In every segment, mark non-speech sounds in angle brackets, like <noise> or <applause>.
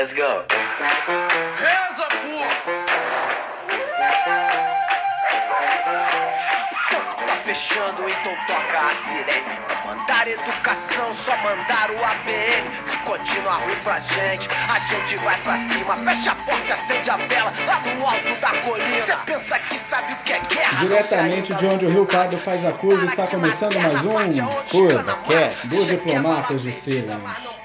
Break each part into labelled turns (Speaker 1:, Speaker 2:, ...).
Speaker 1: Let's go.
Speaker 2: Reza, porra!
Speaker 3: Tá fechando, então toca a sirene. Não mandar educação, só mandar o ABM. Se continuar ruim pra gente, a gente vai pra cima. Fecha a porta, acende a vela lá no alto da colina. Cê pensa que sabe o que é guerra?
Speaker 4: Diretamente de onde o Rio Pardo faz a curva, está começando mais um Curva Cast dos diplomatas de Salem.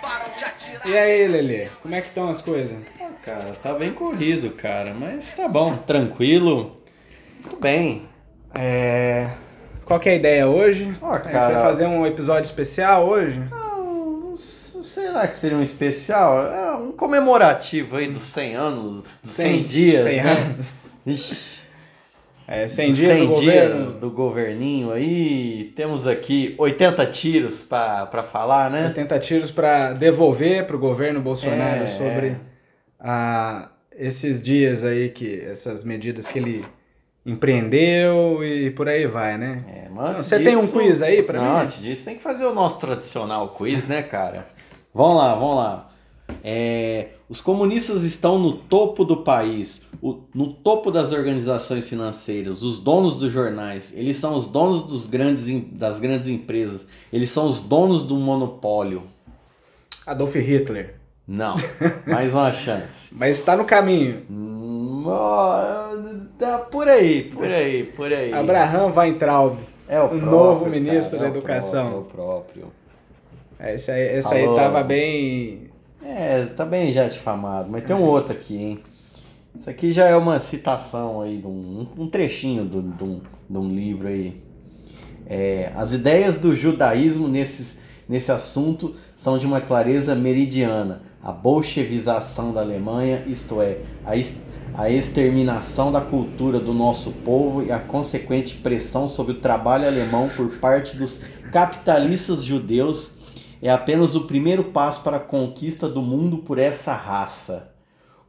Speaker 4: E aí, Lelê, como é que estão as coisas?
Speaker 5: Cara, tá bem corrido, cara, mas tá bom, tranquilo. Tudo bem.
Speaker 4: É... Qual que é a ideia hoje?
Speaker 5: Ó,
Speaker 4: A gente
Speaker 5: cara-
Speaker 4: vai fazer um episódio especial hoje?
Speaker 5: Não, não será que seria um especial? É um comemorativo aí dos 100 anos, dos 100, dias.
Speaker 4: 100
Speaker 5: né?
Speaker 4: anos.
Speaker 5: Ixi,
Speaker 4: É, 100
Speaker 5: dos
Speaker 4: dias
Speaker 5: 100
Speaker 4: do governo.
Speaker 5: dias do governinho aí. Temos aqui 80 tiros pra, pra falar, né?
Speaker 4: 80 tiros para devolver para o governo Bolsonaro
Speaker 5: É,
Speaker 4: sobre
Speaker 5: é.
Speaker 4: ah, esses dias aí que essas medidas que ele empreendeu e por aí vai, né?
Speaker 5: É, mas antes
Speaker 4: Você tem um
Speaker 5: disso-
Speaker 4: quiz aí pra
Speaker 5: Não,
Speaker 4: mim?
Speaker 5: antes disso, tem que fazer o nosso tradicional quiz, né, cara? Vamos lá, vamos lá. É, os comunistas estão no topo do país, o- no topo das organizações financeiras, os donos dos jornais, eles são os donos dos grandes, das grandes empresas, eles são os donos do monopólio.
Speaker 4: Adolf Hitler.
Speaker 5: Não, <laughs> mais uma chance.
Speaker 4: Mas está no caminho.
Speaker 5: Hum, tá por aí, por aí, por aí.
Speaker 4: Abraham Weintraub.
Speaker 5: é o
Speaker 4: o
Speaker 5: próprio,
Speaker 4: novo ministro
Speaker 5: cara,
Speaker 4: da
Speaker 5: é
Speaker 4: Educação.
Speaker 5: próprio, É o próprio.
Speaker 4: É, Esse aí, esse aí tava bem.
Speaker 5: É, tá bem já difamado, mas tem um outro aqui, hein? Isso aqui já é uma citação aí, de um, um trechinho do- de um, de um livro aí. É, as ideias do judaísmo nesses, nesse assunto são de uma clareza meridiana. A bolchevização da Alemanha, isto é, a, a exterminação da cultura do nosso povo e a consequente pressão sobre o trabalho alemão por parte dos capitalistas judeus é apenas o primeiro passo para a conquista do mundo por essa raça.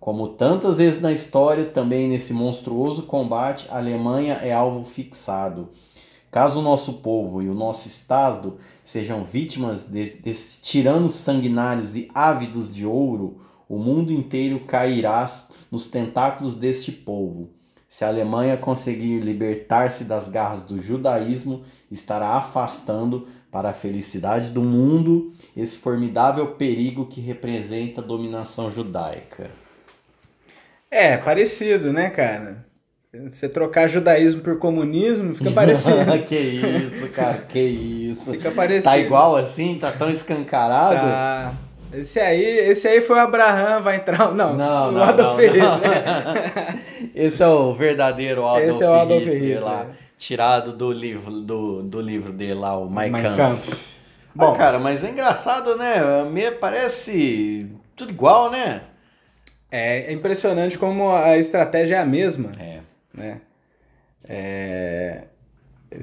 Speaker 5: Como tantas vezes na história, também nesse monstruoso combate, a Alemanha é alvo fixado. Caso o nosso povo e o nosso Estado sejam vítimas de- desses tiranos sanguinários e ávidos de ouro, o mundo inteiro cairá nos tentáculos deste povo. Se a Alemanha conseguir libertar-se das garras do judaísmo, estará afastando para a felicidade do mundo esse formidável perigo que representa a dominação judaica.
Speaker 4: É, parecido, né, cara? Você trocar judaísmo por comunismo fica parecido. <laughs>
Speaker 5: que isso, cara, que isso.
Speaker 4: fica parecido.
Speaker 5: Tá igual assim? Tá tão escancarado?
Speaker 4: Tá. Esse aí, esse aí foi o Abraham Weintraub. Não,
Speaker 5: Não,
Speaker 4: o
Speaker 5: não,
Speaker 4: Adolf
Speaker 5: não,
Speaker 4: Hitler.
Speaker 5: não. <laughs> Esse é o verdadeiro Adolf,
Speaker 4: Esse é o Adolf
Speaker 5: Hitler,
Speaker 4: Hitler.
Speaker 5: lá, tirado do livro do, do livro dele lá, o Mein
Speaker 4: Mein
Speaker 5: Kampf.
Speaker 4: Kampf.
Speaker 5: Bom,
Speaker 4: Bom,
Speaker 5: cara, mas é engraçado, né? Me parece tudo igual, né?
Speaker 4: é impressionante como a estratégia é a mesma.
Speaker 5: É.
Speaker 4: né? É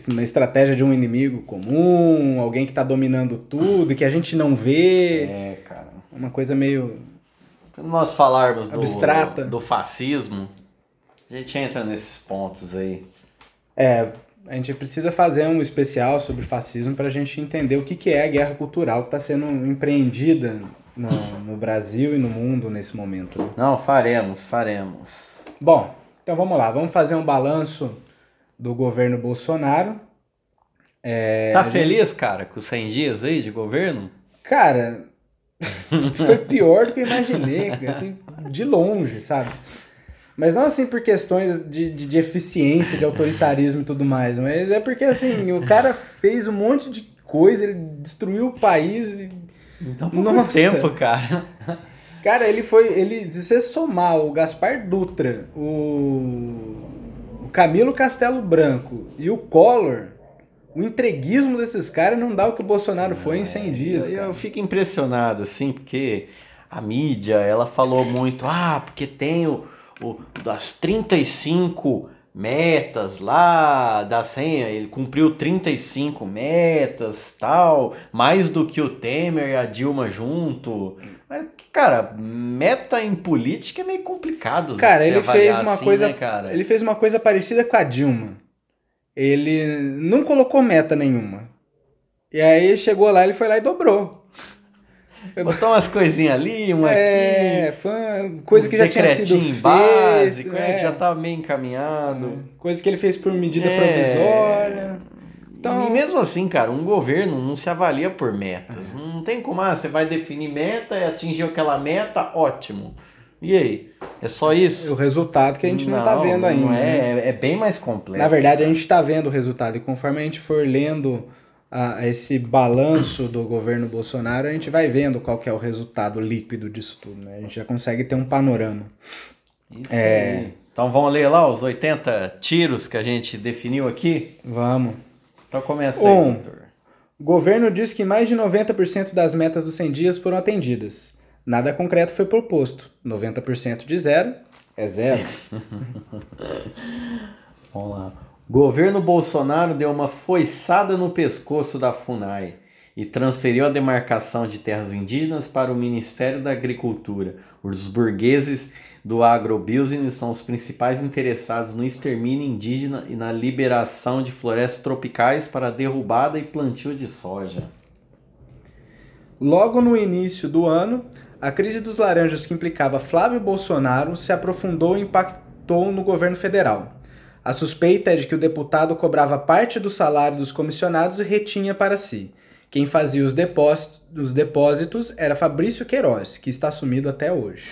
Speaker 4: uma estratégia de um inimigo comum, alguém que está dominando tudo e que a gente não vê.
Speaker 5: É, cara.
Speaker 4: Uma coisa meio.
Speaker 5: Quando nós falarmos do,
Speaker 4: Abstrata.
Speaker 5: do fascismo, a gente entra nesses pontos aí.
Speaker 4: É, a gente precisa fazer um especial sobre fascismo para a gente entender o que, que é a guerra cultural que está sendo empreendida no, no Brasil e no mundo nesse momento.
Speaker 5: Não, faremos, faremos.
Speaker 4: Bom, então vamos lá, vamos fazer um balanço do governo Bolsonaro. É,
Speaker 5: Tá
Speaker 4: gente-
Speaker 5: feliz, cara, com os 100 dias aí de governo?
Speaker 4: Cara, <laughs> foi pior do que eu imaginei, assim, de longe, sabe? Mas não assim por questões de, de, de eficiência, de autoritarismo e tudo mais, mas é porque assim, o cara fez um monte de coisa, ele destruiu o país e.
Speaker 5: Então,
Speaker 4: Nossa.
Speaker 5: tempo, cara.
Speaker 4: Cara, ele foi. Ele, se você somar o Gaspar Dutra, o, o Camilo Castelo Branco e o Collor, o entreguismo desses caras não dá o que o Bolsonaro foi em 100 dias.
Speaker 5: Eu, eu fico impressionado, assim, porque a mídia, ela falou muito, ah, porque tem o, o das 35 metas lá da senha, ele cumpriu 35 metas, tal, mais do que o Temer e a Dilma junto. Mas, cara, meta em política é meio complicado
Speaker 4: Cara, ele fez uma
Speaker 5: assim,
Speaker 4: coisa.
Speaker 5: né, cara?
Speaker 4: Ele fez uma coisa parecida com a Dilma. Ele não colocou meta nenhuma. E aí chegou lá, ele foi lá e dobrou.
Speaker 5: Botou umas coisinhas ali, uma
Speaker 4: É,
Speaker 5: aqui.
Speaker 4: foi uma coisa que já tinha sido feita.
Speaker 5: básico, é,
Speaker 4: é.
Speaker 5: que já tava meio encaminhado.
Speaker 4: Coisa que ele fez por medida
Speaker 5: É.
Speaker 4: provisória. Então,
Speaker 5: E mesmo assim, cara, um governo não se avalia por metas. Não tem como, ah, você vai definir meta e atingiu aquela meta, ótimo. E aí? É só
Speaker 4: o
Speaker 5: isso?
Speaker 4: resultado que a gente não, tá vendo ainda.
Speaker 5: Não
Speaker 4: né?
Speaker 5: é, é bem mais complexo.
Speaker 4: Na verdade, a gente está vendo o resultado. E conforme a gente for lendo ah, esse balanço do governo Bolsonaro, a gente vai vendo qual que é o resultado líquido disso tudo. Né? A gente já consegue ter um panorama.
Speaker 5: Isso
Speaker 4: É.
Speaker 5: aí. Então vamos ler lá os 80 tiros que a gente definiu aqui?
Speaker 4: Vamos.
Speaker 5: Então começa aí,
Speaker 4: Um.
Speaker 5: doutor.
Speaker 4: O governo diz que mais de 90% das metas dos 100 dias foram atendidas. Nada concreto foi proposto. 90% de zero é zero. <laughs>
Speaker 5: Vamos lá. Governo Bolsonaro deu uma foiçada no pescoço da FUNAI e transferiu a demarcação de terras indígenas para o Ministério da Agricultura. Os burgueses do agrobusiness são os principais interessados no extermínio indígena e na liberação de florestas tropicais para derrubada e plantio de soja.
Speaker 4: Logo no início do ano, a crise dos laranjas que implicava Flávio Bolsonaro se aprofundou e impactou no governo federal. A suspeita é de que o deputado cobrava parte do salário dos comissionados e retinha para si. Quem fazia os depósitos, os depósitos era Fabrício Queiroz, que está sumido até hoje.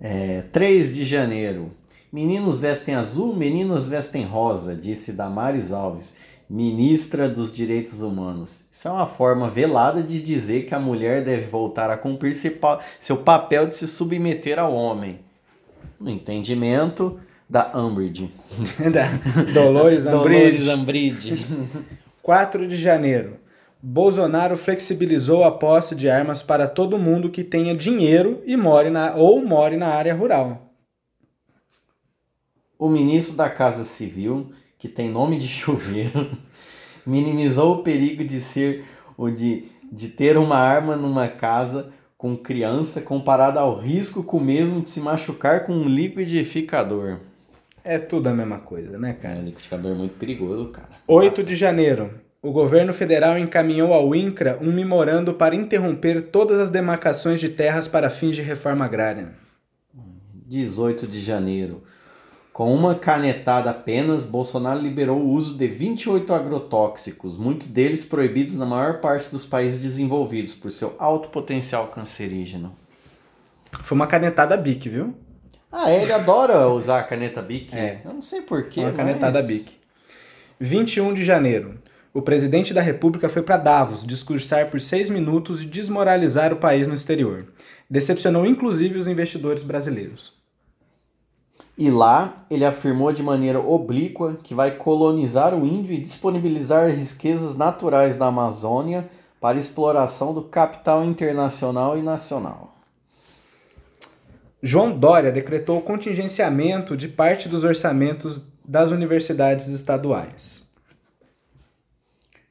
Speaker 5: É, 3 de janeiro. Meninos vestem azul, meninas vestem rosa, disse Damares Alves, ministra dos Direitos Humanos. Isso é uma forma velada de dizer que a mulher deve voltar a cumprir seu papel de se submeter ao homem. No entendimento da Umbridge. <laughs>
Speaker 4: Da Dolores <laughs>
Speaker 5: Dolores
Speaker 4: Umbridge.
Speaker 5: Umbridge. <laughs>
Speaker 4: 4 de janeiro. Bolsonaro flexibilizou a posse de armas para todo mundo que tenha dinheiro e more na, ou more na área rural.
Speaker 5: O ministro da Casa Civil, que tem nome de chuveiro, minimizou o perigo de ser o de, de ter uma arma numa casa com criança comparado ao risco com o mesmo de se machucar com um liquidificador.
Speaker 4: É tudo a mesma coisa, né,
Speaker 5: Cara,
Speaker 4: cara?
Speaker 5: liquidificador é muito perigoso, cara.
Speaker 4: 8 de janeiro. O governo federal encaminhou ao INCRA um memorando para interromper todas as demarcações de terras para fins de reforma agrária.
Speaker 5: 18 de janeiro. Com uma canetada apenas, Bolsonaro liberou o uso de 28 agrotóxicos, muitos deles proibidos na maior parte dos países desenvolvidos por seu alto potencial cancerígeno.
Speaker 4: Foi uma canetada bique, viu?
Speaker 5: Ah, é, ele adora usar a caneta Bic.
Speaker 4: É.
Speaker 5: Eu não sei porquê,
Speaker 4: Uma
Speaker 5: mas...
Speaker 4: canetada bique. 21 de janeiro. O presidente da República foi para Davos discursar por seis minutos e desmoralizar o país no exterior. Decepcionou inclusive os investidores brasileiros.
Speaker 5: E lá, ele afirmou de maneira oblíqua que vai colonizar o índio e disponibilizar as riquezas naturais da Amazônia para exploração do capital internacional e nacional.
Speaker 4: João Dória decretou o contingenciamento de parte dos orçamentos das universidades estaduais.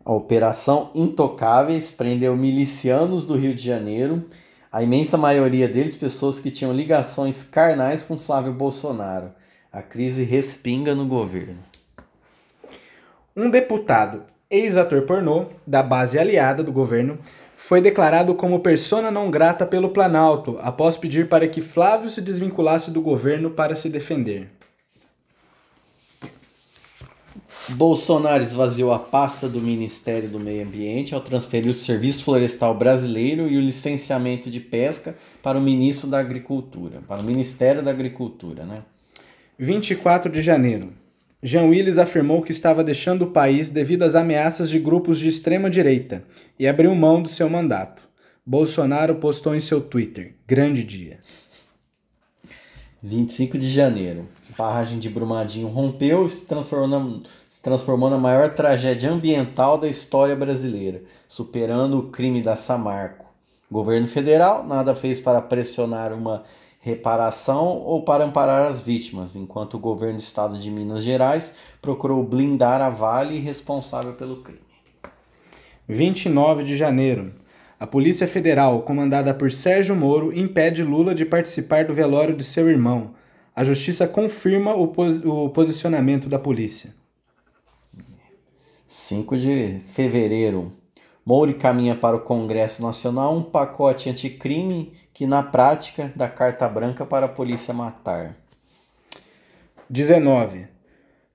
Speaker 5: A Operação Intocáveis prendeu milicianos do Rio de Janeiro, a imensa maioria deles pessoas que tinham ligações carnais com Flávio Bolsonaro. A crise respinga no governo.
Speaker 4: Um deputado, ex-ator pornô, da base aliada do governo, foi declarado como persona não grata pelo Planalto após pedir para que Flávio se desvinculasse do governo para se defender.
Speaker 5: Bolsonaro esvaziou a pasta do Ministério do Meio Ambiente ao transferir o Serviço Florestal Brasileiro e o licenciamento de pesca para o ministro da Agricultura, para o Ministério da Agricultura, né?
Speaker 4: 24 de janeiro. Jean Willis afirmou que estava deixando o país devido às ameaças de grupos de extrema direita e abriu mão do seu mandato. Bolsonaro postou em seu Twitter: Grande dia.
Speaker 5: 25 de janeiro. A barragem de Brumadinho rompeu e se transformou se transformou na maior tragédia ambiental da história brasileira, superando o crime da Samarco. O governo federal nada fez para pressionar uma reparação ou para amparar as vítimas, enquanto o governo do estado de Minas Gerais procurou blindar a Vale responsável pelo crime.
Speaker 4: 29 de janeiro. A Polícia Federal, comandada por Sérgio Moro, impede Lula de participar do velório de seu irmão. A justiça confirma o, pos o posicionamento da polícia.
Speaker 5: 5 de fevereiro. Moura caminha para o Congresso Nacional um pacote anticrime que, na prática, dá carta branca para a polícia matar.
Speaker 4: 19.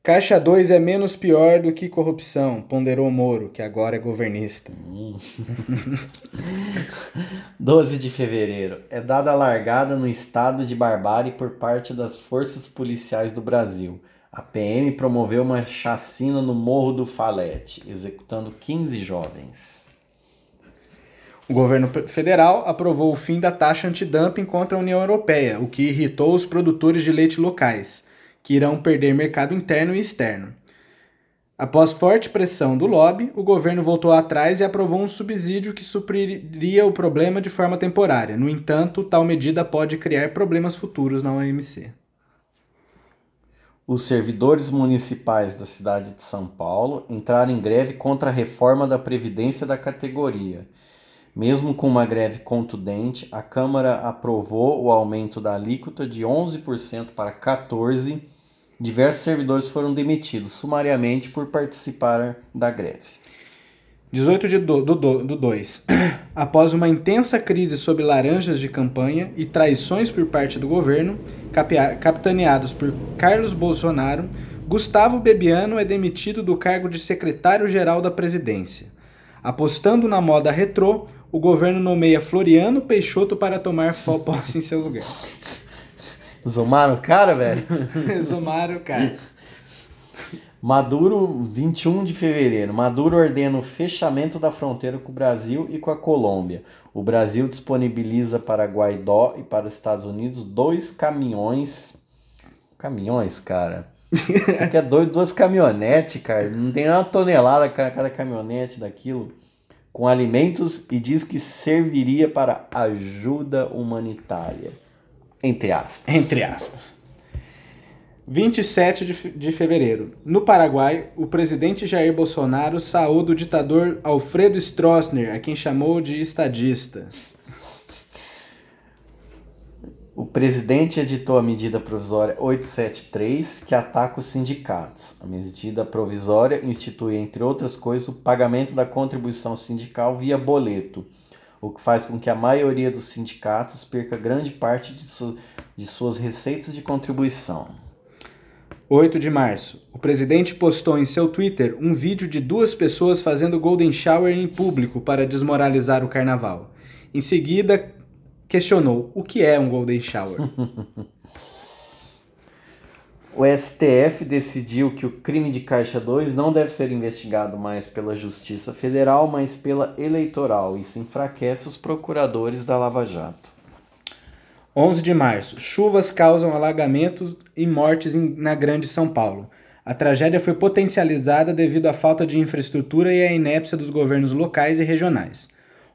Speaker 4: Caixa 2 é menos pior do que corrupção, ponderou Moro, que agora é governista. <laughs>
Speaker 5: 12 de fevereiro. É dada a largada no estado de barbárie por parte das forças policiais do Brasil. A PM promoveu uma chacina no Morro do Falete, executando 15 jovens.
Speaker 4: O governo federal aprovou o fim da taxa antidumping contra a União Europeia, o que irritou os produtores de leite locais, que irão perder mercado interno e externo. Após forte pressão do lobby, o governo voltou atrás e aprovou um subsídio que supriria o problema de forma temporária. No entanto, tal medida pode criar problemas futuros na OMC.
Speaker 5: Os servidores municipais da cidade de São Paulo entraram em greve contra a reforma da Previdência da categoria. Mesmo com uma greve contundente, a Câmara aprovou o aumento da alíquota de 11% para 14%. Diversos servidores foram demitidos sumariamente por participar da greve.
Speaker 4: 18 de do, do, do 2. <clears throat> Após uma intensa crise sobre laranjas de campanha e traições por parte do governo, capitaneados por Carlos Bolsonaro, Gustavo Bebiano é demitido do cargo de secretário-geral da presidência. Apostando na moda retrô, o governo nomeia Floriano Peixoto para tomar <laughs> posse em seu lugar.
Speaker 5: Zomaram o cara, velho? <laughs>
Speaker 4: Zomaram o cara. <laughs>
Speaker 5: Maduro, 21 de fevereiro. Maduro ordena o fechamento da fronteira com o Brasil e com a Colômbia. O Brasil disponibiliza para Guaidó e para os Estados Unidos dois caminhões. Caminhões, cara. Isso aqui é dois, duas caminhonetes, cara. Não tem uma tonelada cada caminhonete daquilo. Com alimentos e diz que serviria para ajuda humanitária. Entre aspas.
Speaker 4: Entre aspas. 27 de, de fevereiro. No Paraguai, o presidente Jair Bolsonaro saúda o ditador Alfredo Stroessner, a quem chamou de estadista.
Speaker 5: O presidente editou a medida provisória 873, que ataca os sindicatos. A medida provisória institui, entre outras coisas, o pagamento da contribuição sindical via boleto, o que faz com que a maioria dos sindicatos perca grande parte de, su de suas receitas de contribuição.
Speaker 4: 8 de março. O presidente postou em seu Twitter um vídeo de duas pessoas fazendo Golden Shower em público para desmoralizar o carnaval. Em seguida, questionou o que é um Golden Shower. <laughs>
Speaker 5: o STF decidiu que o crime de Caixa 2 não deve ser investigado mais pela Justiça Federal, mas pela Eleitoral. Isso enfraquece os procuradores da Lava Jato.
Speaker 4: 11 de março. Chuvas causam alagamentos e mortes na Grande São Paulo. A tragédia foi potencializada devido à falta de infraestrutura e à inépcia dos governos locais e regionais.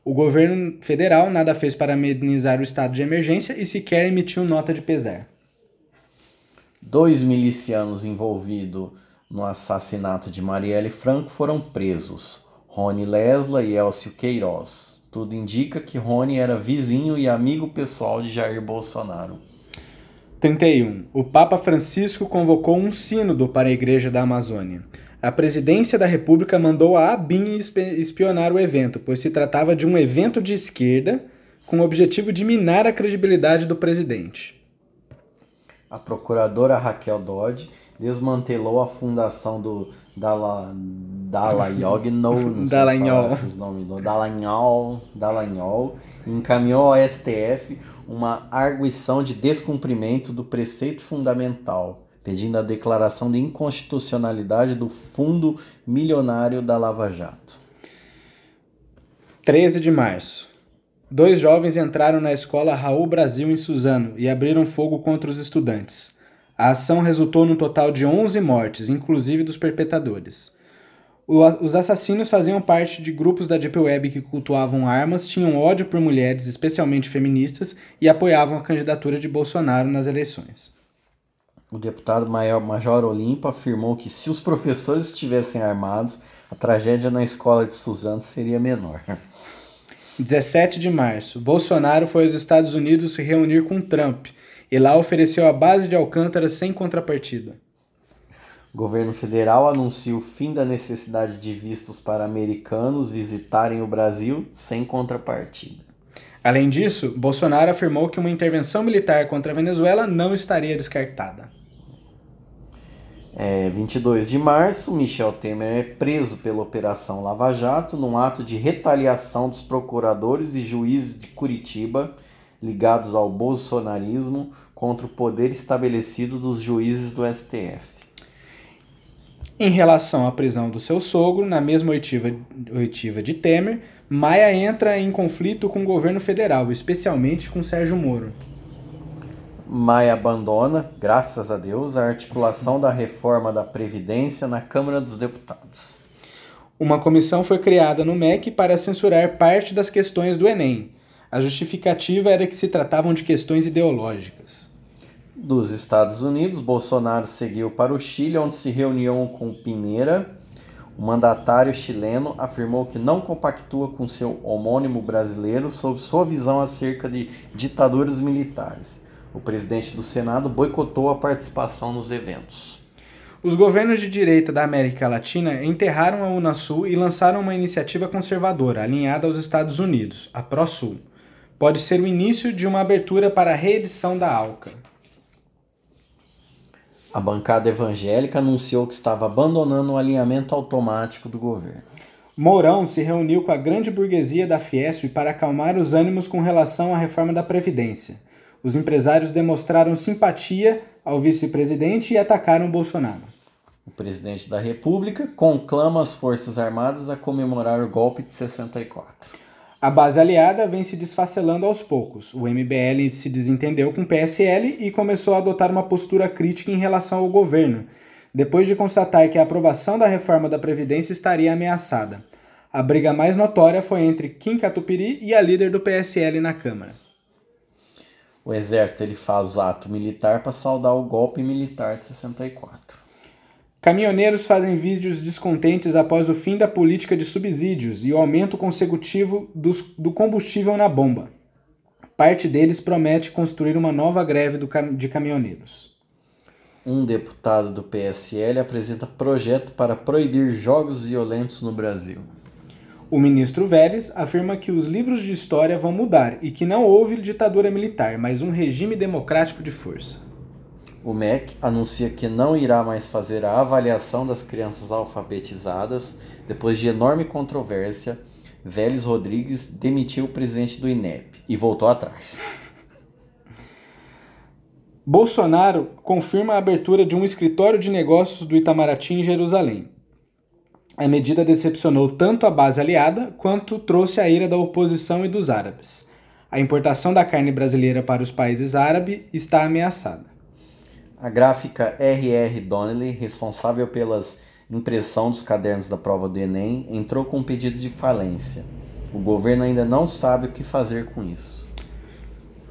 Speaker 4: O governo federal nada fez para amenizar o estado de emergência e sequer emitiu nota de pesar.
Speaker 5: Dois milicianos envolvidos no assassinato de Marielle Franco foram presos: Rony Lesla e Elcio Queiroz. Tudo indica que Rony era vizinho e amigo pessoal de Jair Bolsonaro.
Speaker 4: 31. O Papa Francisco convocou um sínodo para a Igreja da Amazônia. A presidência da República mandou a ABIN espionar o evento, pois se tratava de um evento de esquerda com o objetivo de minar a credibilidade do presidente.
Speaker 5: A procuradora Raquel Dodge desmantelou a fundação do Dala, Dallagnol,
Speaker 4: Dallagnol.
Speaker 5: esses nomes, Dallagnol, encaminhou ao STF uma arguição de descumprimento do preceito fundamental, pedindo a declaração de inconstitucionalidade do Fundo Milionário da Lava Jato.
Speaker 4: 13 de março. Dois jovens entraram na escola Raul Brasil em Suzano e abriram fogo contra os estudantes. A ação resultou num total de 11 mortes, inclusive dos perpetradores. Os assassinos faziam parte de grupos da Deep Web que cultuavam armas, tinham ódio por mulheres, especialmente feministas, e apoiavam a candidatura de Bolsonaro nas eleições.
Speaker 5: O deputado Major Olimpo afirmou que se os professores estivessem armados, a tragédia na escola de Suzano seria menor. <laughs>
Speaker 4: 17 de março. Bolsonaro foi aos Estados Unidos se reunir com Trump e lá ofereceu a base de Alcântara sem contrapartida.
Speaker 5: O governo federal anuncia o fim da necessidade de vistos para americanos visitarem o Brasil sem contrapartida.
Speaker 4: Além disso, Bolsonaro afirmou que uma intervenção militar contra a Venezuela não estaria descartada.
Speaker 5: É, 22 de março, Michel Temer é preso pela Operação Lava Jato num ato de retaliação dos procuradores e juízes de Curitiba ligados ao bolsonarismo contra o poder estabelecido dos juízes do STF.
Speaker 4: Em relação à prisão do seu sogro, na mesma oitiva, oitiva de Temer, Maia entra em conflito com o governo federal, especialmente com Sérgio Moro.
Speaker 5: Maia abandona, graças a Deus, a articulação da reforma da Previdência na Câmara dos Deputados.
Speaker 4: Uma comissão foi criada no MEC para censurar parte das questões do Enem. A justificativa era que se tratavam de questões ideológicas.
Speaker 5: Dos Estados Unidos, Bolsonaro seguiu para o Chile, onde se reuniu com Pineira. O mandatário chileno afirmou que não compactua com seu homônimo brasileiro sobre sua visão acerca de ditaduras militares. O presidente do Senado boicotou a participação nos eventos.
Speaker 4: Os governos de direita da América Latina enterraram a Unasul e lançaram uma iniciativa conservadora alinhada aos Estados Unidos, a ProSul. Pode ser o início de uma abertura para a reedição da ALCA.
Speaker 5: A bancada evangélica anunciou que estava abandonando o alinhamento automático do governo.
Speaker 4: Mourão se reuniu com a grande burguesia da Fiesp para acalmar os ânimos com relação à reforma da Previdência. Os empresários demonstraram simpatia ao vice-presidente e atacaram Bolsonaro.
Speaker 5: O presidente da República conclama as Forças Armadas a comemorar o golpe de 64.
Speaker 4: A base aliada vem se desfacelando aos poucos. O MBL se desentendeu com o PSL e começou a adotar uma postura crítica em relação ao governo, depois de constatar que a aprovação da reforma da Previdência estaria ameaçada. A briga mais notória foi entre Kim Kataupiri e a líder do PSL na Câmara.
Speaker 5: O exército ele faz o ato militar para saudar o golpe militar de 64.
Speaker 4: Caminhoneiros fazem vídeos descontentes após o fim da política de subsídios e o aumento consecutivo dos, do combustível na bomba. Parte deles promete construir uma nova greve do, de caminhoneiros.
Speaker 5: Um deputado do PSL apresenta projeto para proibir jogos violentos no Brasil.
Speaker 4: O ministro Vélez afirma que os livros de história vão mudar e que não houve ditadura militar, mas um regime democrático de força.
Speaker 5: O MEC anuncia que não irá mais fazer a avaliação das crianças alfabetizadas depois de enorme controvérsia. Vélez Rodrigues demitiu o presidente do INEP e voltou atrás.
Speaker 4: Bolsonaro confirma a abertura de um escritório de negócios do Itamaraty em Jerusalém. A medida decepcionou tanto a base aliada quanto trouxe a ira da oposição e dos árabes. A importação da carne brasileira para os países árabes está ameaçada.
Speaker 5: A gráfica R.R. Donnelly, responsável pelas impressão dos cadernos da prova do Enem, entrou com um pedido de falência. O governo ainda não sabe o que fazer com isso.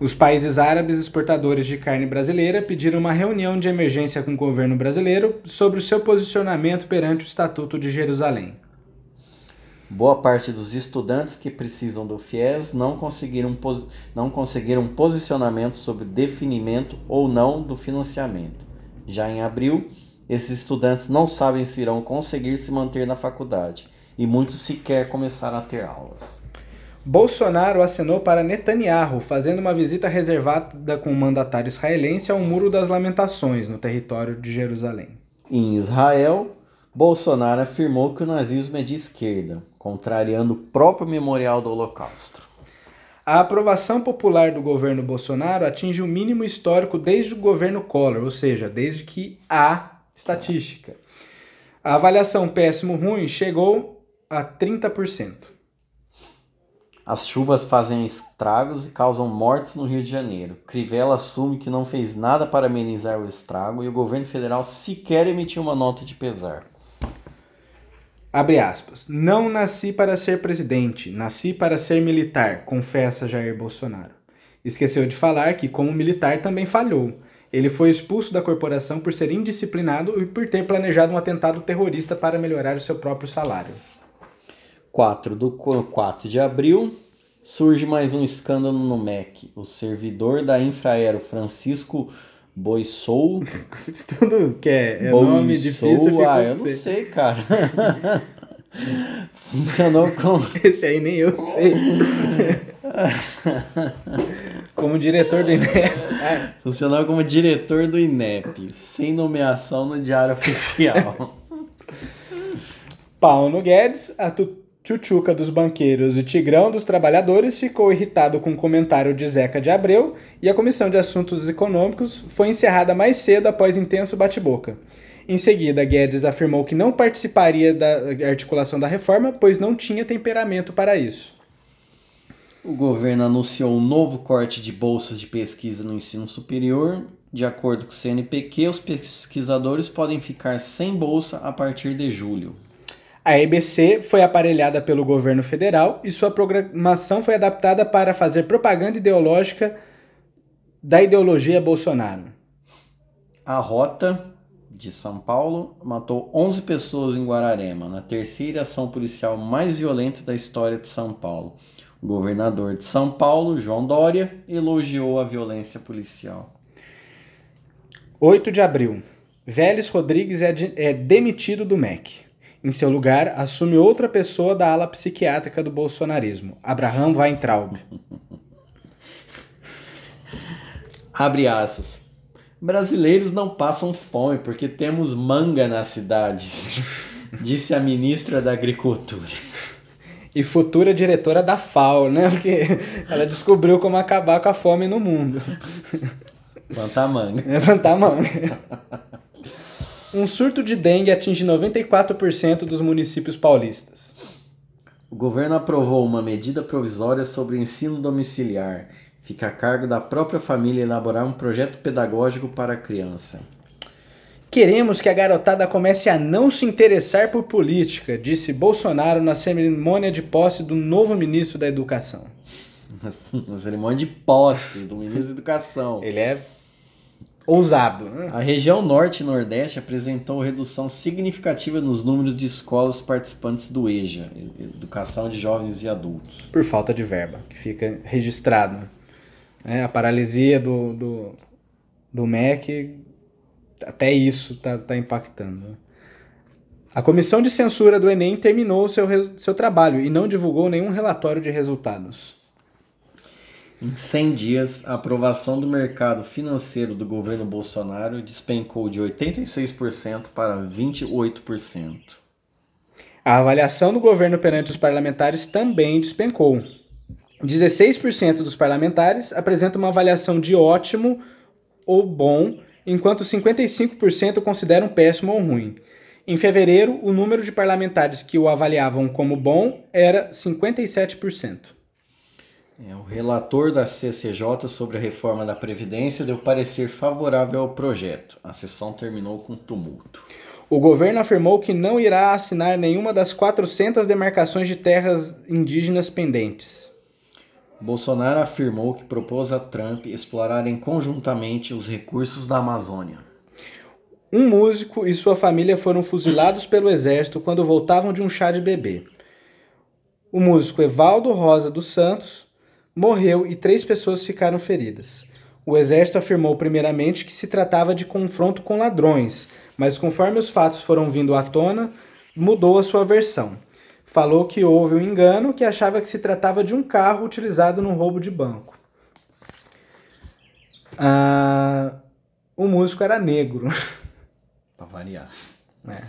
Speaker 4: Os países árabes exportadores de carne brasileira pediram uma reunião de emergência com o governo brasileiro sobre o seu posicionamento perante o Estatuto de Jerusalém.
Speaker 5: Boa parte dos estudantes que precisam do FIES não conseguiram, não conseguiram posicionamento sobre definimento ou não do financiamento. Já em abril, esses estudantes não sabem se irão conseguir se manter na faculdade e muitos sequer começaram a ter aulas.
Speaker 4: Bolsonaro assinou para Netanyahu, fazendo uma visita reservada com o mandatário israelense ao Muro das Lamentações, no território de Jerusalém.
Speaker 5: Em Israel, Bolsonaro afirmou que o nazismo é de esquerda, contrariando o próprio memorial do Holocausto.
Speaker 4: A aprovação popular do governo Bolsonaro atinge o mínimo histórico desde o governo Collor, ou seja, desde que há estatística. A avaliação péssimo-ruim chegou a 30%.
Speaker 5: As chuvas fazem estragos e causam mortes no Rio de Janeiro. Crivella assume que não fez nada para amenizar o estrago e o governo federal sequer emitiu uma nota de pesar.
Speaker 4: Abre aspas. Não nasci para ser presidente, nasci para ser militar, confessa Jair Bolsonaro. Esqueceu de falar que, como militar, também falhou. Ele foi expulso da corporação por ser indisciplinado e por ter planejado um atentado terrorista para melhorar o seu próprio salário.
Speaker 5: 4 do 4 de abril, surge mais um escândalo no MEC. O servidor da Infraero, Francisco Boissou. <laughs>
Speaker 4: Tudo que é, é
Speaker 5: Boissou,
Speaker 4: nome difícil
Speaker 5: ah, eu não sei, cara. <laughs> Funcionou como. <laughs>
Speaker 4: Esse aí nem eu sei. Como diretor do INEP. Ah,
Speaker 5: Funcionou como diretor do INEP, sem nomeação no Diário Oficial.
Speaker 4: Paulo Guedes, a tu- tchutchuca dos banqueiros e tigrão dos trabalhadores, ficou irritado com o comentário de Zeca de Abreu e a Comissão de Assuntos Econômicos foi encerrada mais cedo após intenso bate-boca. Em seguida, Guedes afirmou que não participaria da articulação da reforma, pois não tinha temperamento para isso.
Speaker 5: O governo anunciou um novo corte de bolsas de pesquisa no ensino superior. De acordo com o CNPq, os pesquisadores podem ficar sem bolsa a partir de julho.
Speaker 4: A EBC foi aparelhada pelo governo federal e sua programação foi adaptada para fazer propaganda ideológica da ideologia Bolsonaro.
Speaker 5: A Rota de São Paulo matou 11 pessoas em Guararema, na terceira ação policial mais violenta da história de São Paulo. O governador de São Paulo, João Dória, elogiou a violência policial.
Speaker 4: 8 de abril. Vélez Rodrigues é, de- é demitido do MEC. Em seu lugar, assume outra pessoa da ala psiquiátrica do bolsonarismo, Abraham Weintraub. <laughs>
Speaker 5: Abre aspas. Brasileiros não passam fome porque temos manga nas cidades, <laughs> disse a ministra da Agricultura.
Speaker 4: E futura diretora da FAO, né? Porque ela descobriu como acabar com a fome no mundo.
Speaker 5: Plantar manga.
Speaker 4: Levantar a mão. Um surto de dengue atinge 94% dos municípios paulistas.
Speaker 5: O governo aprovou uma medida provisória sobre o ensino domiciliar. Fica a cargo da própria família elaborar um projeto pedagógico para a criança.
Speaker 4: Queremos que a garotada comece a não se interessar por política, disse Bolsonaro na cerimônia de posse do novo ministro da Educação. <laughs>
Speaker 5: Na cerimônia de posse do ministro da Educação.
Speaker 4: Ele é ousado. né?
Speaker 5: A região norte e nordeste apresentou redução significativa nos números de escolas participantes do EJA, Educação de Jovens e Adultos.
Speaker 4: Por falta de verba, que fica registrado. né? a paralisia do, do, do MEC, até isso tá, tá impactando. A comissão de censura do Enem terminou seu, seu trabalho e não divulgou nenhum relatório de resultados.
Speaker 5: Em 100 dias, a aprovação do mercado financeiro do governo Bolsonaro despencou de 86% para 28%.
Speaker 4: A avaliação do governo perante os parlamentares também despencou. 16% dos parlamentares apresentam uma avaliação de ótimo ou bom, enquanto 55% consideram péssimo ou ruim. Em fevereiro, o número de parlamentares que o avaliavam como bom era 57%.
Speaker 5: É, o relator da CCJ sobre a reforma da Previdência deu parecer favorável ao projeto. A sessão terminou com tumulto.
Speaker 4: O governo afirmou que não irá assinar nenhuma das 400 demarcações de terras indígenas pendentes.
Speaker 5: Bolsonaro afirmou que propôs a Trump explorarem conjuntamente os recursos da Amazônia.
Speaker 4: Um músico e sua família foram fuzilados pelo exército quando voltavam de um chá de bebê. O músico Evaldo Rosa dos Santos morreu e três pessoas ficaram feridas. O exército afirmou primeiramente que se tratava de confronto com ladrões, mas conforme os fatos foram vindo à tona, mudou a sua versão. Falou que houve um engano, que achava que se tratava de um carro utilizado no roubo de banco. Ah, o músico era negro.
Speaker 5: Pra variar.
Speaker 4: É.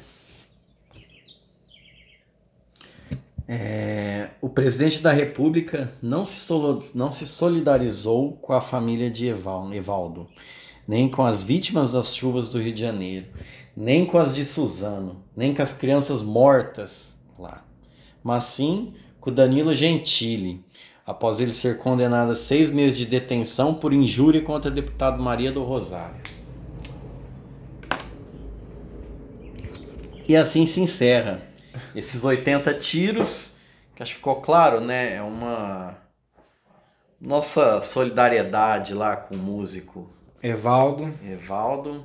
Speaker 5: É, o presidente da República não se, não se solidarizou com a família de Eval- Evaldo, nem com as vítimas das chuvas do Rio de Janeiro, nem com as de Suzano, nem com as crianças mortas lá, mas sim com Danilo Gentili, após ele ser condenado a seis meses de detenção por injúria contra a deputada Maria do Rosário. E assim se encerra esses 80 tiros, que acho que ficou claro, né? É uma nossa solidariedade lá com o músico
Speaker 4: Evaldo,
Speaker 5: Evaldo,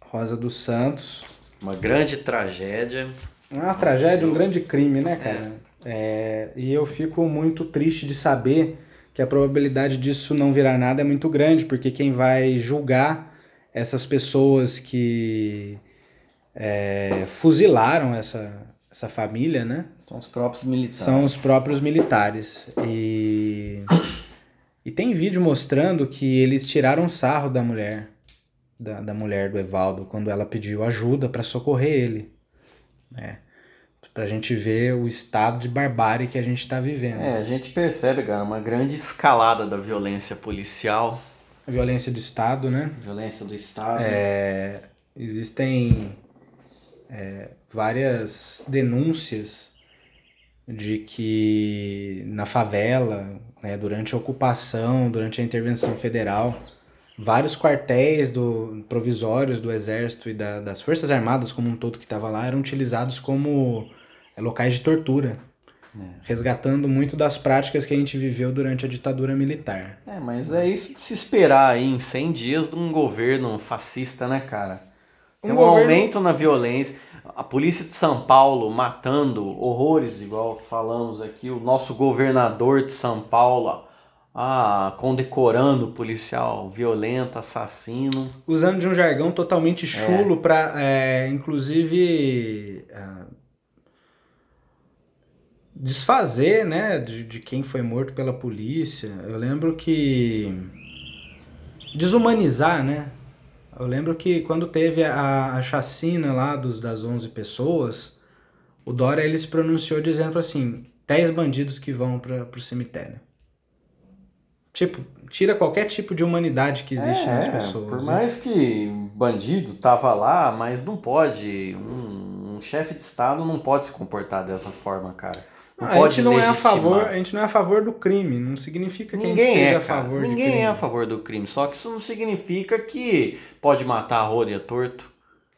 Speaker 4: Rosa dos Santos.
Speaker 5: uma grande tragédia.
Speaker 4: Uma tragédia, um grande crime, né, cara? É, e eu fico muito triste de saber que a probabilidade disso não virar nada é muito grande, porque quem vai julgar essas pessoas que é, fuzilaram essa, essa família, né?
Speaker 5: São os próprios militares.
Speaker 4: São os próprios militares. E, e tem vídeo mostrando que eles tiraram sarro da mulher, da, da mulher do Evaldo, quando ela pediu ajuda para socorrer ele. Né? Pra gente ver o estado de barbárie que a gente tá vivendo.
Speaker 5: É, a gente percebe, cara, uma grande escalada da violência policial.
Speaker 4: A violência do Estado, né?
Speaker 5: Violência do Estado.
Speaker 4: É, existem é, várias denúncias de que na favela, né, durante a ocupação, durante a intervenção federal, vários quartéis do, provisórios do Exército e da, das Forças Armadas como um todo que estava lá eram utilizados como é, locais de tortura. Resgatando muito das práticas que a gente viveu durante a ditadura militar.
Speaker 5: É, mas é isso de se esperar aí em 100 dias de um governo fascista, né, cara? Tem um,
Speaker 4: Um governo-
Speaker 5: aumento na violência. A polícia de São Paulo matando horrores, igual falamos aqui. O nosso governador de São Paulo ah, condecorando o policial violento, assassino.
Speaker 4: Usando de um jargão totalmente chulo para, inclusive, ah, desfazer, né, de, de quem foi morto pela polícia. Eu lembro que desumanizar, né? Eu lembro que quando teve a, a chacina lá dos, das 11 pessoas, o Dória ele se pronunciou dizendo assim, 10 bandidos que vão para pro cemitério. Tipo, tira qualquer tipo de humanidade que existe nas pessoas.
Speaker 5: É, Por
Speaker 4: né?
Speaker 5: mais que bandido tava lá, mas não pode. Um, um chefe de Estado não pode se comportar dessa forma, cara. Não
Speaker 4: Ah, a gente não é a favor, a gente não é a favor do crime, não significa que a
Speaker 5: Ninguém
Speaker 4: gente seja
Speaker 5: é,
Speaker 4: a
Speaker 5: cara.
Speaker 4: favor
Speaker 5: Ninguém
Speaker 4: crime.
Speaker 5: é a favor do crime. Só que isso não significa que pode matar a roda e a torto.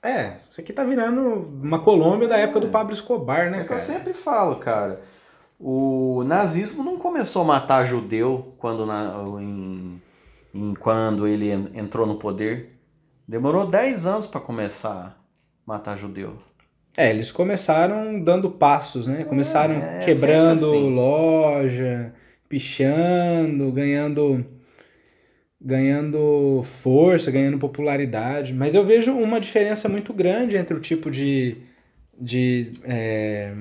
Speaker 4: É, isso aqui tá virando uma Colômbia da época do Pablo Escobar, né,
Speaker 5: É o que eu
Speaker 4: cara?
Speaker 5: sempre falo, cara. O nazismo não começou a matar judeu quando, na, em, em- quando ele en- entrou no poder. Demorou 10 anos para começar a matar judeu.
Speaker 4: É, eles começaram dando passos, né? Começaram
Speaker 5: é
Speaker 4: quebrando
Speaker 5: sempre assim.
Speaker 4: loja, pichando, ganhando ganhando força, ganhando popularidade. Mas eu vejo uma diferença muito grande entre o tipo de de, é,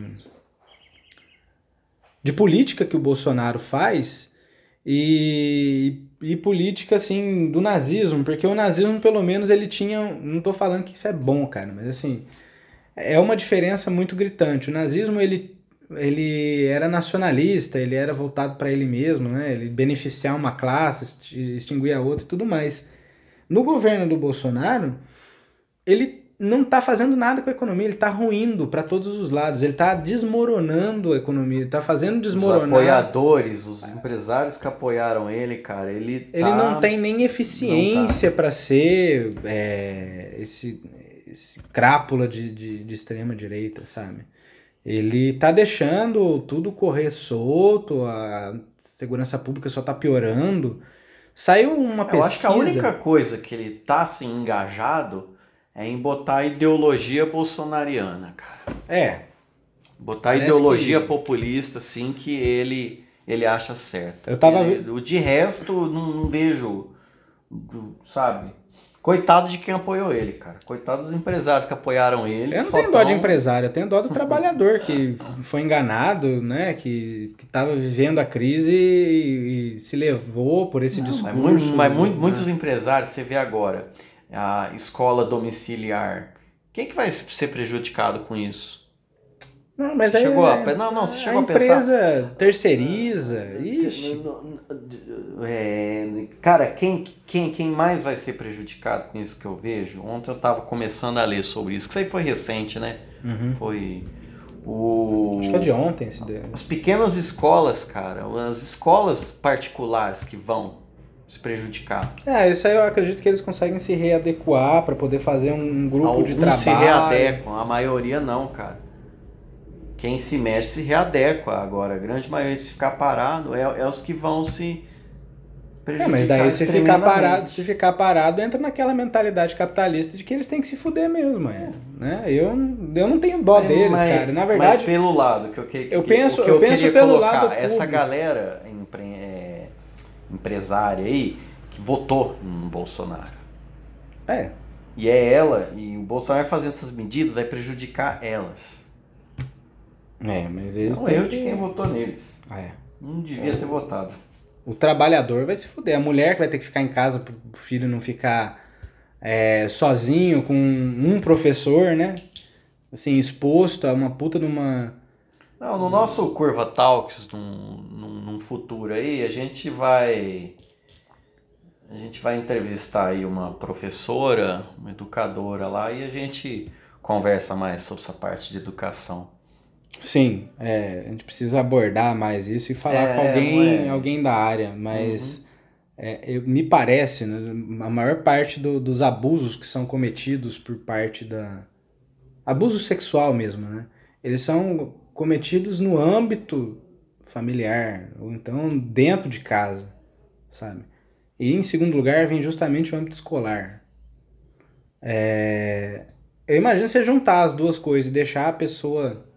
Speaker 4: de política que o Bolsonaro faz e, e política assim do nazismo, porque o nazismo pelo menos ele tinha, não tô falando que isso é bom, cara, mas assim, é uma diferença muito gritante. O nazismo ele ele era nacionalista, ele era voltado para ele mesmo, né? Ele beneficiar uma classe, extinguir a outra e tudo mais. No governo do Bolsonaro, ele não está fazendo nada com a economia, ele está ruindo para todos os lados, ele está desmoronando a economia, ele está fazendo
Speaker 5: Os
Speaker 4: desmoronar.
Speaker 5: apoiadores, os empresários que apoiaram ele, cara, ele
Speaker 4: Ele
Speaker 5: tá-
Speaker 4: não tem nem eficiência para ser é, esse, esse crápula de, de, de extrema direita, sabe? Ele tá deixando tudo correr solto, a segurança pública só tá piorando. Saiu uma pesquisa.
Speaker 5: Eu acho que a única coisa que ele tá assim engajado é em botar a ideologia bolsonariana, cara.
Speaker 4: É,
Speaker 5: Botar
Speaker 4: Parece
Speaker 5: ideologia
Speaker 4: que-
Speaker 5: populista, assim, que ele, ele acha certa.
Speaker 4: Eu tava
Speaker 5: Ele- de resto, não, não vejo, sabe? Coitado de quem apoiou ele, cara. Coitado dos empresários que apoiaram ele.
Speaker 4: eu não tenho dó de empresário, eu tenho dó do <laughs> trabalhador que foi enganado, né? Que, que tava vivendo a crise e, e se levou por esse
Speaker 5: Não,
Speaker 4: discurso.
Speaker 5: Mas, muito- mas muito-
Speaker 4: né?
Speaker 5: muitos empresários, você vê agora, a escola domiciliar. Quem que vai ser prejudicado com isso?
Speaker 4: Não, mas
Speaker 5: Você
Speaker 4: aí
Speaker 5: chegou a
Speaker 4: é-
Speaker 5: não, não, você
Speaker 4: a
Speaker 5: chegou a pensar-
Speaker 4: empresa terceiriza. Ixi.
Speaker 5: É, cara, quem, quem, quem mais vai ser prejudicado com isso que eu vejo? Ontem eu estava começando a ler sobre isso. que Isso aí foi recente, né?
Speaker 4: Uhum.
Speaker 5: Foi o.
Speaker 4: Acho que é de ontem esse dele.
Speaker 5: As pequenas escolas, cara, as escolas particulares que vão se prejudicar.
Speaker 4: É, isso aí eu acredito que eles conseguem se readequar para poder fazer um grupo
Speaker 5: Alguns
Speaker 4: de trabalho.
Speaker 5: se readequam, a maioria não, cara. Quem se mexe se readequa agora. A grande maioria, se ficar parado, é, é os que vão se
Speaker 4: É,
Speaker 5: prejudicar.
Speaker 4: mas daí se ficar parado, se ficar parado, entra naquela mentalidade capitalista de que eles têm que se fuder mesmo, é. né? Eu, eu não tenho dó
Speaker 5: Mas-
Speaker 4: deles,
Speaker 5: mas-
Speaker 4: cara. Na
Speaker 5: Mas
Speaker 4: verdade,
Speaker 5: pelo lado que eu, que,
Speaker 4: Eu
Speaker 5: que-
Speaker 4: penso-
Speaker 5: o que
Speaker 4: eu
Speaker 5: eu,
Speaker 4: penso pelo
Speaker 5: colocar,
Speaker 4: lado
Speaker 5: essa
Speaker 4: público.
Speaker 5: galera empre, é, empresária aí que votou no Bolsonaro.
Speaker 4: É.
Speaker 5: E é ela, e o Bolsonaro fazendo essas medidas vai prejudicar elas.
Speaker 4: É, mas eles
Speaker 5: Não eu
Speaker 4: que-
Speaker 5: de quem votou neles.
Speaker 4: Ah, é.
Speaker 5: Não devia ter votado.
Speaker 4: O trabalhador vai se fuder. A mulher que vai ter que ficar em casa pro filho não ficar é, sozinho com um professor, né? Assim, exposto a uma puta de uma.
Speaker 5: Não, no nosso Curva Talks, num, num, num futuro aí, a gente vai. A gente vai entrevistar aí uma professora, uma educadora lá, e a gente conversa mais sobre essa parte de educação.
Speaker 4: Sim, é, a gente precisa abordar mais isso e falar
Speaker 5: É,
Speaker 4: com alguém,
Speaker 5: é? Uhum.
Speaker 4: alguém da área, mas é, eu- me parece, né, a maior parte do- dos abusos que são cometidos por parte da. Abuso sexual mesmo, né? Eles são cometidos no âmbito familiar, ou então dentro de casa, sabe? E em segundo lugar vem justamente o âmbito escolar. É, Eu imagino você juntar as duas coisas e deixar a pessoa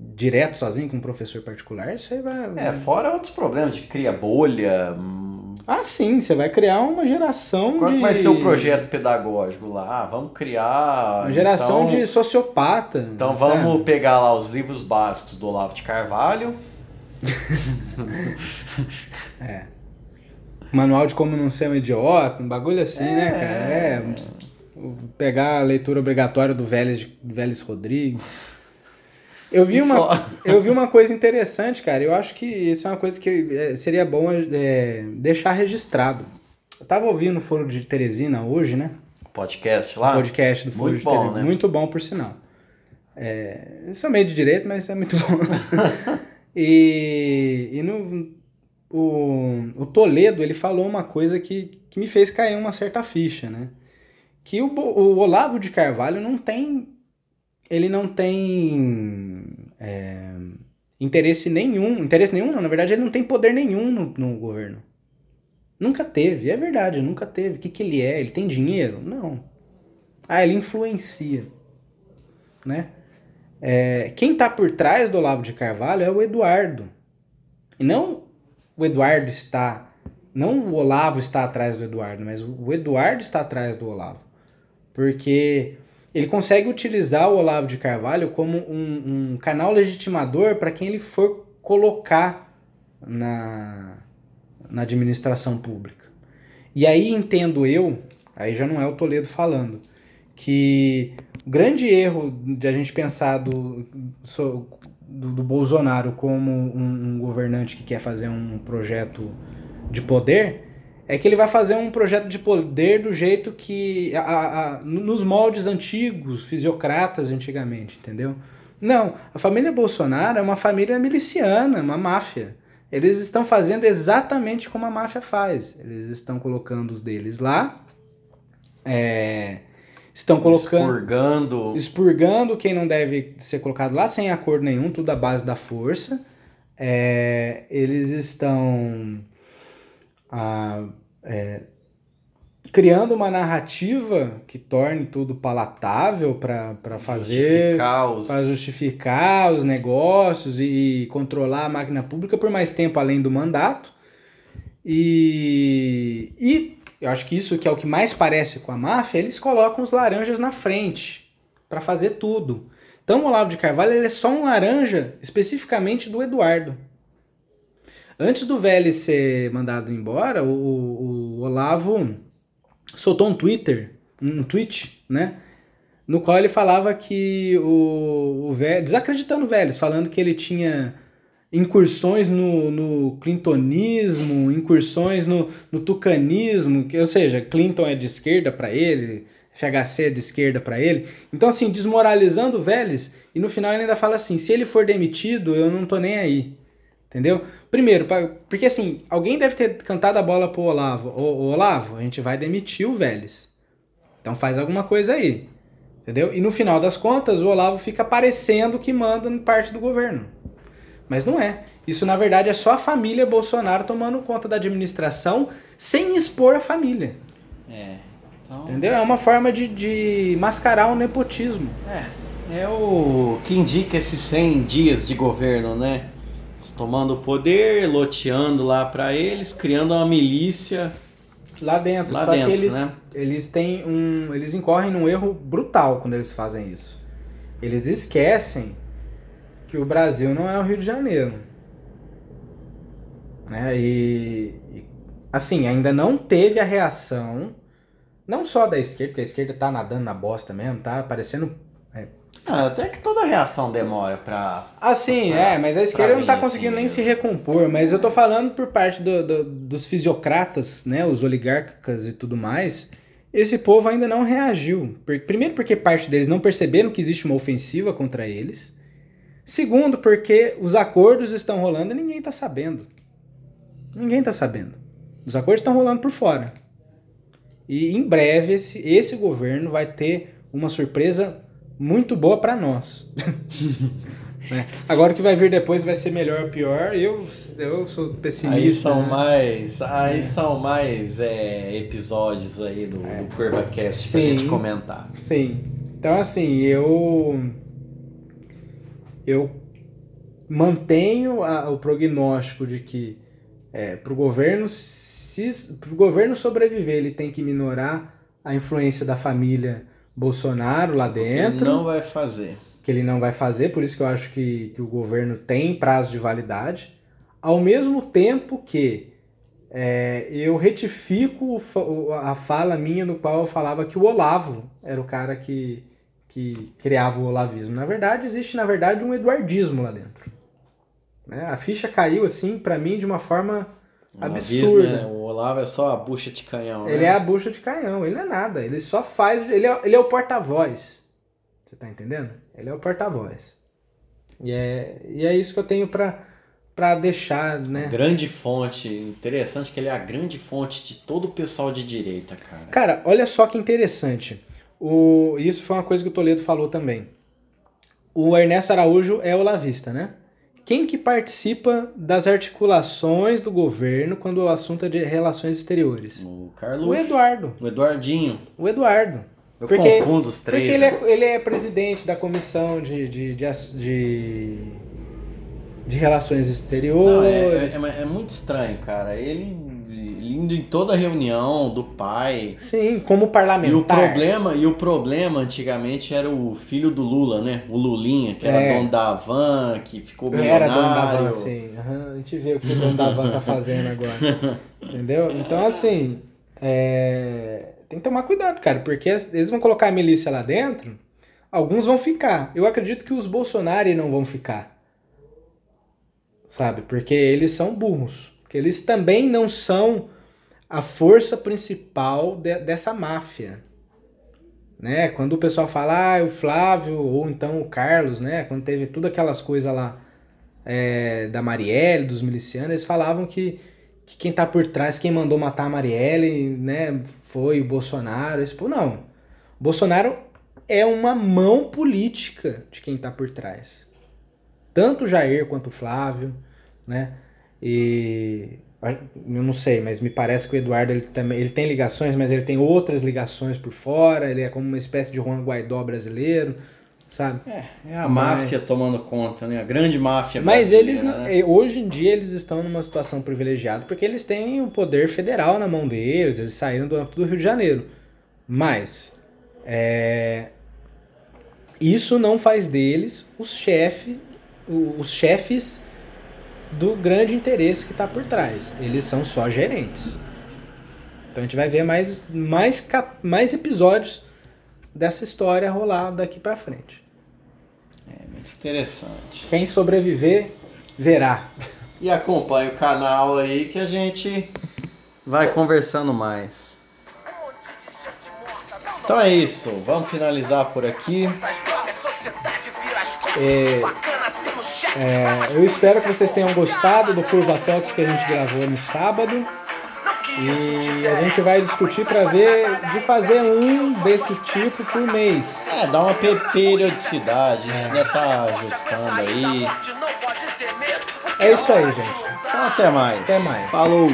Speaker 4: direto sozinho com um professor particular, você vai.
Speaker 5: É, fora outros problemas de cria bolha. hum,
Speaker 4: Ah, sim, você vai criar uma geração
Speaker 5: Qual
Speaker 4: de.
Speaker 5: vai ser o projeto pedagógico lá? Ah, vamos criar.
Speaker 4: Uma geração
Speaker 5: então-
Speaker 4: de sociopata.
Speaker 5: Então
Speaker 4: sabe?
Speaker 5: vamos pegar lá os livros básicos do Olavo de Carvalho. <laughs>
Speaker 4: Manual de como não ser um idiota, um bagulho assim, né, cara? É. Pegar a leitura obrigatória do Vélez, Vélez Rodrigues. Eu vi, <laughs> uma,
Speaker 5: Só.
Speaker 4: eu vi uma coisa interessante, cara. Eu acho que isso é uma coisa que é, seria bom é, deixar registrado. Eu tava ouvindo o Foro de Teresina hoje, né?
Speaker 5: Podcast lá.
Speaker 4: podcast do Foro
Speaker 5: Muito
Speaker 4: de
Speaker 5: bom,
Speaker 4: Teresina.
Speaker 5: né?
Speaker 4: Muito bom, por sinal. É, eu sou meio de direito, mas é muito bom. <laughs> e e no, o, o Toledo, ele falou uma coisa que, que me fez cair uma certa ficha, né? Que o, o Olavo de Carvalho não tem... Ele não tem é, interesse nenhum. Interesse nenhum, não. Na verdade, ele não tem poder nenhum no, no governo. Nunca teve. É verdade, nunca teve. O que, que ele é? Ele tem dinheiro? Não. Ah, ele influencia. Né? É, quem tá por trás do Olavo de Carvalho é o Eduardo. E não o Eduardo está. Não o Olavo está atrás do Eduardo, mas o Eduardo está atrás do Olavo. Porque ele consegue utilizar o Olavo de Carvalho como um, um canal legitimador para quem ele for colocar na, na administração pública. E aí entendo eu, aí já não é o Toledo falando, que o grande erro de a gente pensar do, do, do Bolsonaro como um, um governante que quer fazer um projeto de poder é que ele vai fazer um projeto de poder do jeito que. a- a- nos moldes antigos, fisiocratas antigamente, entendeu? Não, a família Bolsonaro é uma família miliciana, uma máfia. Eles estão fazendo exatamente como a máfia faz. Eles estão colocando os deles lá, é, estão colocando
Speaker 5: Expurgando.
Speaker 4: expurgando quem não deve ser colocado lá sem acordo nenhum, tudo à base da força. É, eles estão ah, é, criando uma narrativa que torne tudo palatável para fazer
Speaker 5: justificar os-
Speaker 4: para justificar os negócios e controlar a máquina pública por mais tempo além do mandato. E, e eu acho que isso que é o que mais parece com a máfia, eles colocam os laranjas na frente para fazer tudo. Então o Olavo de Carvalho ele é só um laranja especificamente do Eduardo. Antes do Vélez ser mandado embora, o, o- Olavo soltou um Twitter, um tweet, né? No qual ele falava que o, o Vélez, desacreditando o Vélez, falando que ele tinha incursões no, no clintonismo, incursões no, no tucanismo, que, ou seja, Clinton é de esquerda para ele, FHC é de esquerda para ele. Então, assim, desmoralizando o Vélez, e no final ele ainda fala assim: se ele for demitido, eu não tô nem aí. Entendeu? Primeiro, pra- porque assim, alguém deve ter cantado a bola pro Olavo. Ô, Olavo, a gente vai demitir o Vélez. Então faz alguma coisa aí. Entendeu? E no final das contas, o Olavo fica parecendo que manda parte do governo. Mas não é. Isso, na verdade, é só a família Bolsonaro tomando conta da administração sem expor a família.
Speaker 5: É. Então,
Speaker 4: Entendeu? É uma forma de, de mascarar o nepotismo.
Speaker 5: é o que indica esses 100 dias de governo, né? Tomando o poder, loteando lá pra eles, criando uma milícia
Speaker 4: lá dentro.
Speaker 5: Lá
Speaker 4: Só
Speaker 5: dentro,
Speaker 4: que eles,
Speaker 5: né?
Speaker 4: eles têm um. Eles incorrem num erro brutal quando eles fazem isso. Eles esquecem que o Brasil não é o Rio de Janeiro. Né? E, e, assim, ainda não teve a reação, não só da esquerda, porque a esquerda tá nadando na bosta mesmo, tá parecendo
Speaker 5: Ah, até que toda reação demora pra.
Speaker 4: Assim,
Speaker 5: Pra-
Speaker 4: é, mas a esquerda não tá conseguindo
Speaker 5: assim,
Speaker 4: nem se recompor. Mas eu tô falando por parte do- do- dos fisiocratas, né, os oligarcas e tudo mais. Esse povo ainda não reagiu. Primeiro, porque parte deles não perceberam que existe uma ofensiva contra eles. Segundo, porque os acordos estão rolando e ninguém tá sabendo. Ninguém tá sabendo. Os acordos estão rolando por fora. E em breve esse, esse governo vai ter uma surpresa muito boa pra nós. <laughs> Né? Agora o que vai vir depois vai ser melhor ou pior. Eu, eu sou pessimista.
Speaker 5: Aí são
Speaker 4: né?
Speaker 5: mais. Aí são mais é, episódios aí do, do CurvaCast pra gente comentar.
Speaker 4: Sim. Então, assim, eu. Eu mantenho a- o prognóstico de que é, para o governo, se, pro governo sobreviver, ele tem que minorar a influência da família Bolsonaro lá dentro.
Speaker 5: Ele não vai fazer.
Speaker 4: que ele não vai fazer, por isso que eu acho que, que o governo tem prazo de validade, ao mesmo tempo que é, eu retifico a fala minha no qual eu falava que o Olavo era o cara que, que criava o olavismo. Na verdade, existe, na verdade, um eduardismo lá dentro. Né? A ficha caiu, assim, pra mim, de uma forma
Speaker 5: O
Speaker 4: absurda.
Speaker 5: Olavismo, né? O Olavo é só a bucha de canhão.
Speaker 4: Ele
Speaker 5: né?
Speaker 4: é a bucha de canhão, ele não é nada. Ele só faz. Ele é, ele é o porta-voz. Você tá entendendo? Ele é o porta-voz. E é, e é isso que eu tenho pra, pra deixar, né?
Speaker 5: Grande fonte. Interessante que ele é a grande fonte de todo o pessoal de direita, cara.
Speaker 4: Cara, olha só que interessante. O, isso foi uma coisa que o Toledo falou também. O Ernesto Araújo é olavista, né? Quem que participa das articulações do governo quando o assunto é de relações exteriores?
Speaker 5: O Carlos.
Speaker 4: O Eduardo.
Speaker 5: O Eduardinho.
Speaker 4: O Eduardo.
Speaker 5: Eu
Speaker 4: Porque-
Speaker 5: confundo os três.
Speaker 4: Porque ele
Speaker 5: né?
Speaker 4: é, ele é presidente da comissão de, de, de, de, de relações
Speaker 5: Não,
Speaker 4: exteriores.
Speaker 5: é, é- é muito estranho, cara. Ele indo em toda reunião do pai.
Speaker 4: Sim, como
Speaker 5: E
Speaker 4: parlamentar.
Speaker 5: o problema, e o problema antigamente era o filho do Lula, né? O Lulinha, que era
Speaker 4: É.
Speaker 5: dono da van, que ficou
Speaker 4: Era
Speaker 5: milionário.
Speaker 4: dono da van, sim. Aham, A gente vê o que o dono da van tá fazendo agora. <laughs> Entendeu? Então, assim, é, tem que tomar cuidado, cara, porque eles vão colocar a milícia lá dentro, alguns vão ficar. Eu acredito que os Bolsonaro não vão ficar. Sabe? Porque eles são burros. Porque eles também não são a força principal de- dessa máfia. Né? Quando o pessoal fala, ah, o Flávio, ou então o Carlos, né? Quando teve todas aquelas coisas lá é, da Marielle, dos milicianos, eles falavam que, que quem tá por trás, quem mandou matar a Marielle, né, foi o Bolsonaro. Eles, pô, não. O Bolsonaro é uma mão política de quem tá por trás. Tanto o Jair quanto o Flávio, né? E eu não sei, mas me parece que o Eduardo ele também ele tem ligações, mas ele tem outras ligações por fora. Ele é como uma espécie de Juan Guaidó brasileiro, sabe?
Speaker 5: É a máfia tomando conta, né? A grande máfia
Speaker 4: Mas eles,
Speaker 5: né?
Speaker 4: hoje em dia, eles estão numa situação privilegiada porque eles têm o poder federal na mão deles, eles saíram do âmbito do Rio de Janeiro. Mas, é, isso não faz deles os, chefe, o- os chefes do grande interesse que está por trás. Eles são só gerentes. Então a gente vai ver mais, mais, cap- mais episódios dessa história rolar daqui para frente.
Speaker 5: É muito interessante.
Speaker 4: Quem sobreviver, verá.
Speaker 5: E acompanhe o canal aí que a gente vai conversando mais. Então é isso, vamos finalizar por aqui.
Speaker 4: É, é, eu espero que vocês tenham gostado do Curva Talks que a gente gravou no sábado. E a gente vai discutir para ver de fazer um desses tipos por mês.
Speaker 5: É, dá uma pe- periodicidade, a gente ainda tá ajustando aí.
Speaker 4: É isso aí, gente.
Speaker 5: Então até mais.
Speaker 4: Até mais.
Speaker 5: Falou!